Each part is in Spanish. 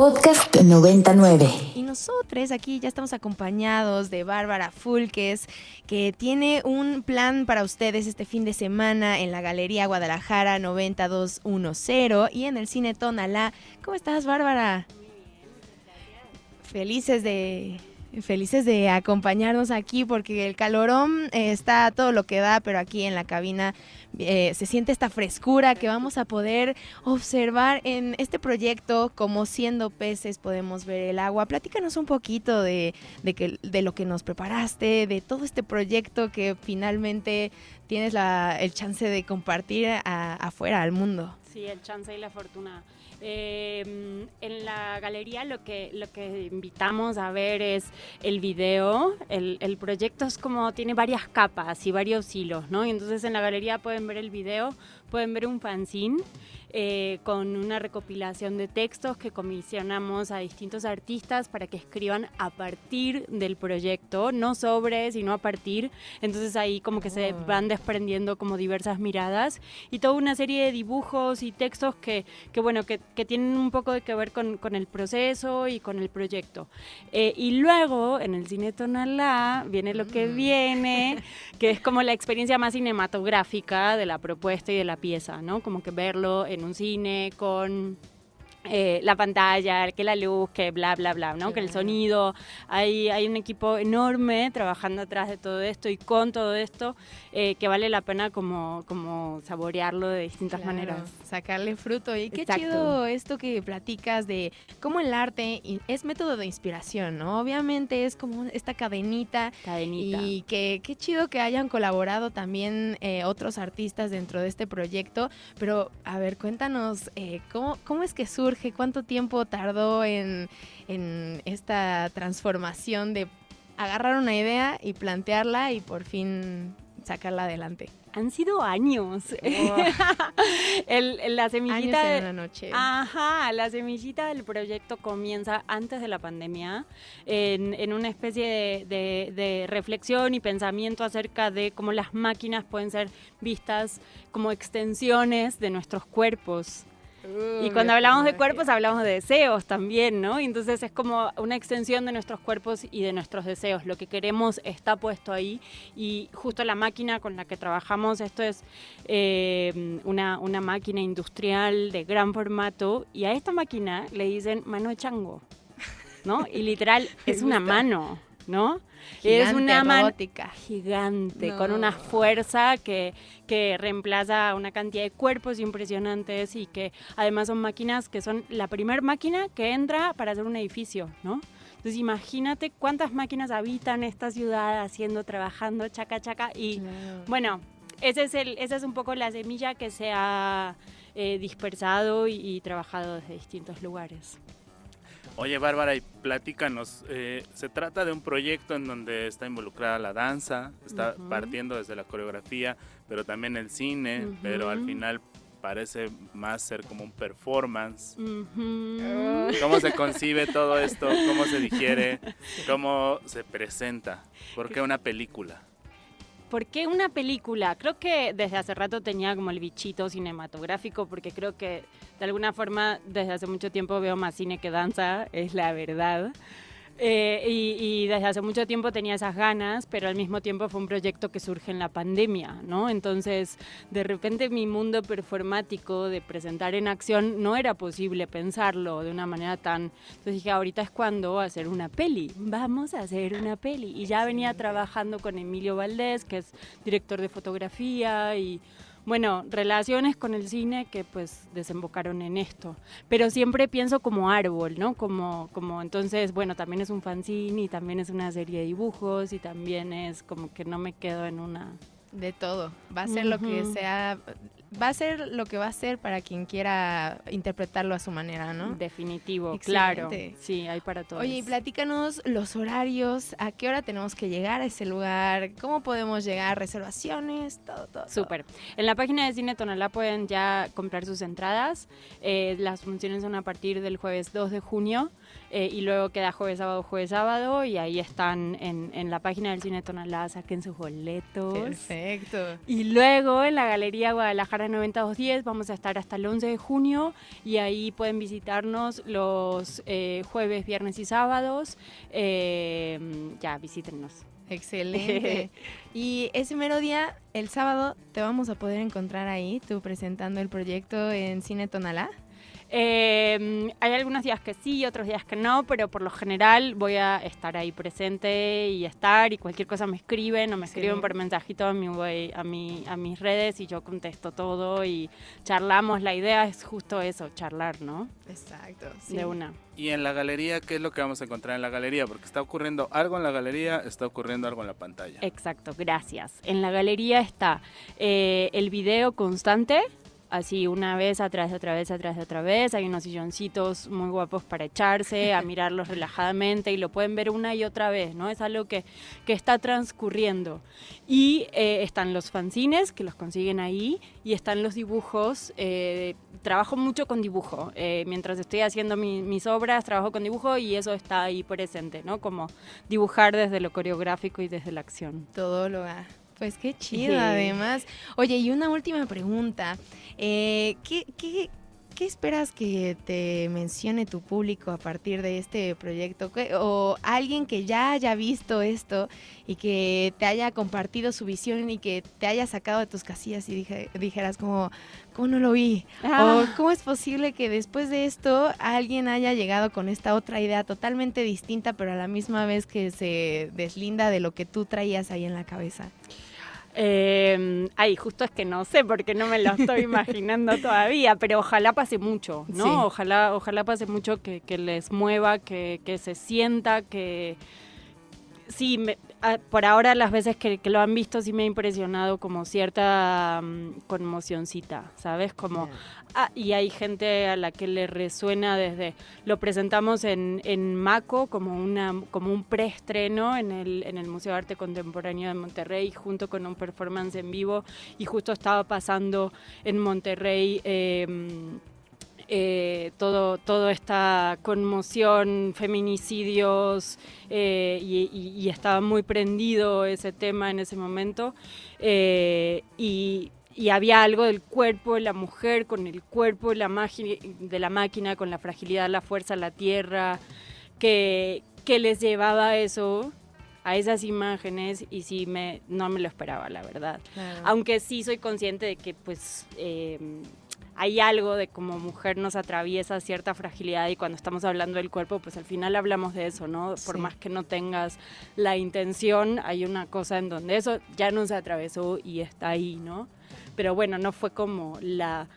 Podcast 99. Y nosotros aquí ya estamos acompañados de Bárbara Fulques, que tiene un plan para ustedes este fin de semana en la Galería Guadalajara 9210 y en el Cine Tonalá. ¿Cómo estás, Bárbara? Felices de Felices de acompañarnos aquí porque el calorón eh, está todo lo que da, pero aquí en la cabina eh, se siente esta frescura que vamos a poder observar en este proyecto. Como siendo peces podemos ver el agua. Platícanos un poquito de, que, de lo que nos preparaste, de todo este proyecto que finalmente tienes la, el chance de compartir afuera al mundo. Sí, el chance y la fortuna. Eh, en la galería lo que, lo que invitamos a ver es el video. El, el, proyecto es como tiene varias capas y varios hilos, ¿no? Y entonces en la galería pueden ver el video, pueden ver un fanzine eh, con una recopilación de textos que comisionamos a distintos artistas para que escriban a partir del proyecto, no sobre, sino a partir. Entonces ahí como que se ah. van desprendiendo como diversas miradas y toda una serie de dibujos y textos que, que bueno, que, que, tienen un poco de que ver con, con el proceso y con el proyecto. Eh, y luego en el cine Tonalá viene lo que mm. viene, que es como la experiencia más cinematográfica de la propuesta y de la pieza, ¿no? Como que verlo en un cine con eh, la pantalla, que la luz, que bla, bla, bla, ¿no? Que el sonido. Hay, hay un equipo enorme trabajando atrás de todo esto y con todo esto eh, que vale la pena como, como saborearlo de distintas maneras. Sacarle fruto. Y qué chido esto que platicas de cómo el arte es método de inspiración, ¿no? Obviamente es como esta cadenita. Cadenita. Y que qué chido que hayan colaborado también eh, otros artistas dentro de este proyecto. Pero, a ver, cuéntanos, ¿cómo, ¿cómo es que surge ¿Cuánto tiempo tardó en, esta transformación de agarrar una idea y plantearla y por fin sacarla adelante? Han sido años. la semillita. de la noche. Ajá, la semillita del proyecto comienza antes de la pandemia, en, una especie de, reflexión y pensamiento acerca de cómo las máquinas pueden ser vistas como extensiones de nuestros cuerpos y cuando hablamos de cuerpos hablamos de deseos también, ¿no? entonces es como una extensión de nuestros cuerpos y de nuestros deseos. Lo que queremos está puesto ahí y justo la máquina con la que trabajamos, esto es eh, una, una máquina industrial de gran formato y a esta máquina le dicen mano de chango, ¿no? Y literal es una mano. ¿No? es una robótica. gigante, con una fuerza que, que reemplaza una cantidad de cuerpos impresionantes y que además son máquinas que son la primera máquina que entra para hacer un edificio, ¿no? Entonces imagínate cuántas máquinas habitan esta ciudad haciendo, trabajando, chaca, chaca. Y bueno, ese es el, esa es un poco la semilla que se ha eh, dispersado y trabajado desde distintos lugares. Oye, Bárbara, y platícanos, eh, se trata de un proyecto en donde está involucrada la danza, está partiendo desde la coreografía, pero también el cine, pero al final parece más ser como un performance. ¿Cómo se concibe todo esto? ¿Cómo se digiere? ¿Cómo se presenta? ¿Por qué una película? ¿Por qué una película? Creo que desde hace rato tenía como el bichito cinematográfico, porque creo que de alguna forma desde hace mucho tiempo veo más cine que danza, es la verdad. Eh, y, desde hace mucho tiempo tenía esas ganas, pero al mismo tiempo fue un proyecto que surge en la pandemia, ¿no? Entonces, de repente mi mundo performático de presentar en acción no era posible pensarlo de una manera tan... Entonces dije, ahorita es cuando hacer una peli, vamos a hacer una peli. Y ya venía trabajando con Emilio Valdés, que es director de fotografía y bueno, relaciones con el cine que pues desembocaron en esto. Pero siempre pienso como árbol, ¿no? Como, como entonces, bueno, también es un fanzine y también es una serie de dibujos y también es como que no me quedo en una... De todo. Va a ser lo que sea va a ser lo que va a ser para quien quiera interpretarlo a su manera, ¿no? Definitivo, claro. Sí, hay para todos. Oye, platícanos los horarios, a qué hora tenemos que llegar a ese lugar, cómo podemos llegar, reservaciones, todo, todo. Súper. En la página de Cine Tonalá pueden ya comprar sus entradas. Eh, las funciones son a partir del jueves 2 de junio. Eh, y luego queda jueves, sábado, jueves, sábado, y ahí están en, en la página del Cine Tonalá, saquen sus boletos. Perfecto. Y luego en la Galería Guadalajara Guadalajara 9210. Vamos a estar hasta el 11 de junio y ahí pueden visitarnos los eh, jueves, viernes y sábados. Eh, ya, visítenos. Excelente. y ese mero día, el sábado, te vamos a poder encontrar ahí, tú presentando el proyecto en Cine Tonalá. Eh, hay algunos días que sí, otros días que no, pero por lo general voy a estar ahí presente y estar y cualquier cosa me escriben o me escriben por mensajito a, mi, a, mi, a mis redes y yo contesto todo y charlamos. La idea es justo eso, charlar, ¿no? Exacto. De una. Y en la galería, ¿qué es lo que vamos a encontrar en la galería? Porque está ocurriendo algo en la galería, está ocurriendo algo en la pantalla. Exacto, gracias. En la galería está eh, el video constante, así una vez atrás, otra vez atrás, otra vez. Hay unos silloncitos muy guapos para echarse, a mirarlos relajadamente y lo pueden ver una y otra vez, ¿no? Es algo que, que está transcurriendo. Y eh, están los fanzines, que los consiguen ahí, y están los dibujos. Eh, trabajo mucho con dibujo. Eh, mientras estoy haciendo mis obras, trabajo con dibujo y eso está ahí presente, ¿no? Como dibujar desde lo coreográfico y desde la acción. Todo lo ha pues qué chido, además. Oye, y una última pregunta. Eh, ¿qué, qué, qué esperas que te mencione tu público a partir de este proyecto? O alguien que ya haya visto esto y que te haya compartido su visión y que te haya sacado de tus casillas y dijeras como, ¿cómo no lo vi? O ah. ¿cómo es posible que después de esto alguien haya llegado con esta otra idea totalmente distinta, pero a la misma vez que se deslinda de lo que tú traías ahí en la cabeza? Eh, ay, justo es que no sé porque no me lo estoy imaginando todavía, pero ojalá pase mucho, ¿no? Ojalá, ojalá pase mucho que, les mueva, que, que, se sienta, que sí, me, Ah, por ahora las veces que, lo han visto sí me ha impresionado como cierta um, conmocioncita, ¿sabes? Como, ah, y hay gente a la que le resuena desde, lo presentamos en, en Maco como, una, como un preestreno en el, en el Museo de Arte Contemporáneo de Monterrey junto con un performance en vivo y justo estaba pasando en Monterrey. Eh, eh, todo, toda esta conmoción, feminicidios, eh, y, estaba muy prendido ese tema en ese momento. Eh, y, había algo del cuerpo de la mujer con el cuerpo de la, de la máquina, con la fragilidad, la fuerza, la tierra, que, que les llevaba a eso a esas imágenes y sí me no me lo esperaba la verdad aunque sí soy consciente de que pues hay algo de como mujer nos atraviesa cierta fragilidad y cuando estamos hablando del cuerpo, pues al final hablamos de eso, ¿no? Por más que no tengas la intención, hay una cosa en donde eso ya nos atravesó y está ahí, ¿no? Pero bueno, no fue como la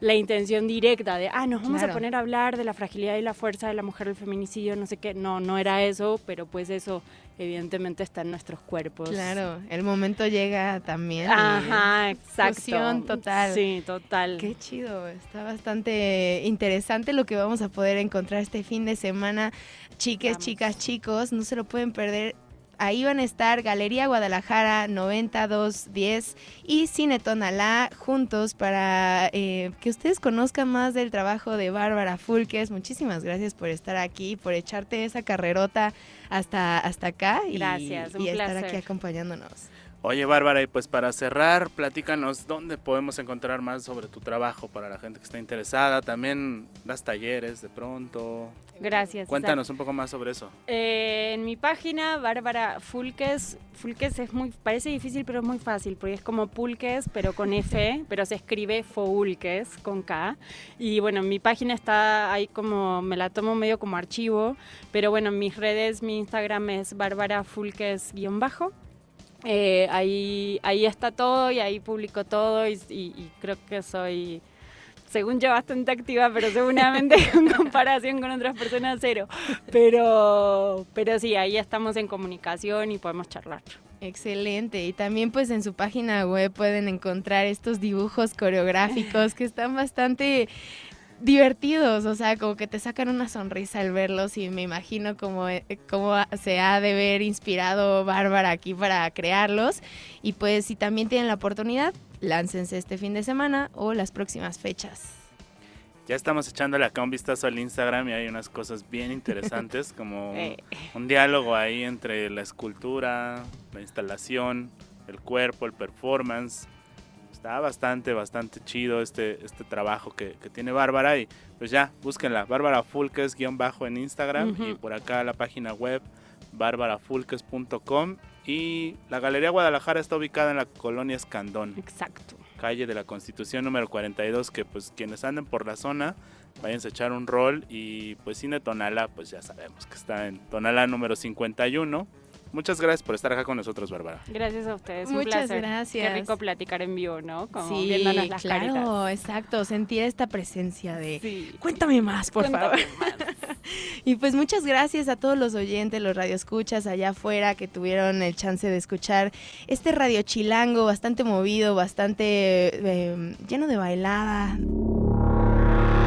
la intención directa de, ah, nos vamos a poner a hablar de la fragilidad y la fuerza de la mujer del feminicidio, no sé qué. No, no era eso, pero pues eso evidentemente está en nuestros cuerpos. Claro, el momento llega también. Ajá, exacto. total. Sí, total. Qué chido, está bastante interesante lo que vamos a poder encontrar este fin de semana. Chiques, chicas, chicos, no se lo pueden perder Ahí van a estar Galería Guadalajara 9210 y Cine Tonalá juntos para eh, que ustedes conozcan más del trabajo de Bárbara Fulques. Muchísimas gracias por estar aquí, por echarte esa carrerota hasta, hasta acá gracias, y, estar aquí acompañándonos. Oye, Bárbara, y pues para cerrar, platícanos dónde podemos encontrar más sobre tu trabajo para la gente que está interesada. También das talleres de pronto. Gracias. Cuéntanos un poco más sobre eso. Eh, en mi página, Bárbara Fulques, Fulques es muy, parece difícil, pero es muy fácil, porque es como Pulques, pero con F, pero se escribe Foulques con K. Y bueno, en mi página está ahí como, me la tomo medio como archivo, pero bueno, en mis redes, mi Instagram es Bárbara Fulques-bajo. Eh, ahí, ahí está todo y ahí publico todo y creo que soy según yo, bastante activa, pero seguramente en comparación con otras personas cero. Pero, pero sí, ahí estamos en comunicación y podemos charlar. Excelente. Y también pues en su página web pueden encontrar estos dibujos coreográficos que están bastante divertidos, o sea, como que te sacan una sonrisa al verlos y me imagino cómo, eh, cómo se ha de ver inspirado Bárbara aquí para crearlos. Y pues si también tienen la oportunidad, láncense este fin de semana o las próximas fechas. Ya estamos echándole acá un vistazo al Instagram y hay unas cosas bien interesantes como eh. un, diálogo ahí entre la escultura, la instalación, el cuerpo, el performance. Está bastante, bastante chido este, este trabajo que, que tiene Bárbara y pues ya, búsquenla, Bárbara Fulques guion bajo en Instagram y por acá la página web barbarafulques.com y la Galería Guadalajara está ubicada en la colonia Escandón. Exacto. Calle de la Constitución número 42, que pues quienes anden por la zona, vayan a echar un rol y pues Cine Tonala, pues ya sabemos que está en Tonala número 51 Muchas gracias por estar acá con nosotros, Bárbara. Gracias a ustedes. Muchas gracias. Qué rico platicar en vivo, ¿no? Como sí, viéndonos las claro, exacto. Sentir esta presencia de cuéntame más, por favor. y pues muchas gracias a todos los oyentes, los radioescuchas allá afuera que tuvieron el chance de escuchar este radio chilango bastante movido, bastante eh, lleno de bailada.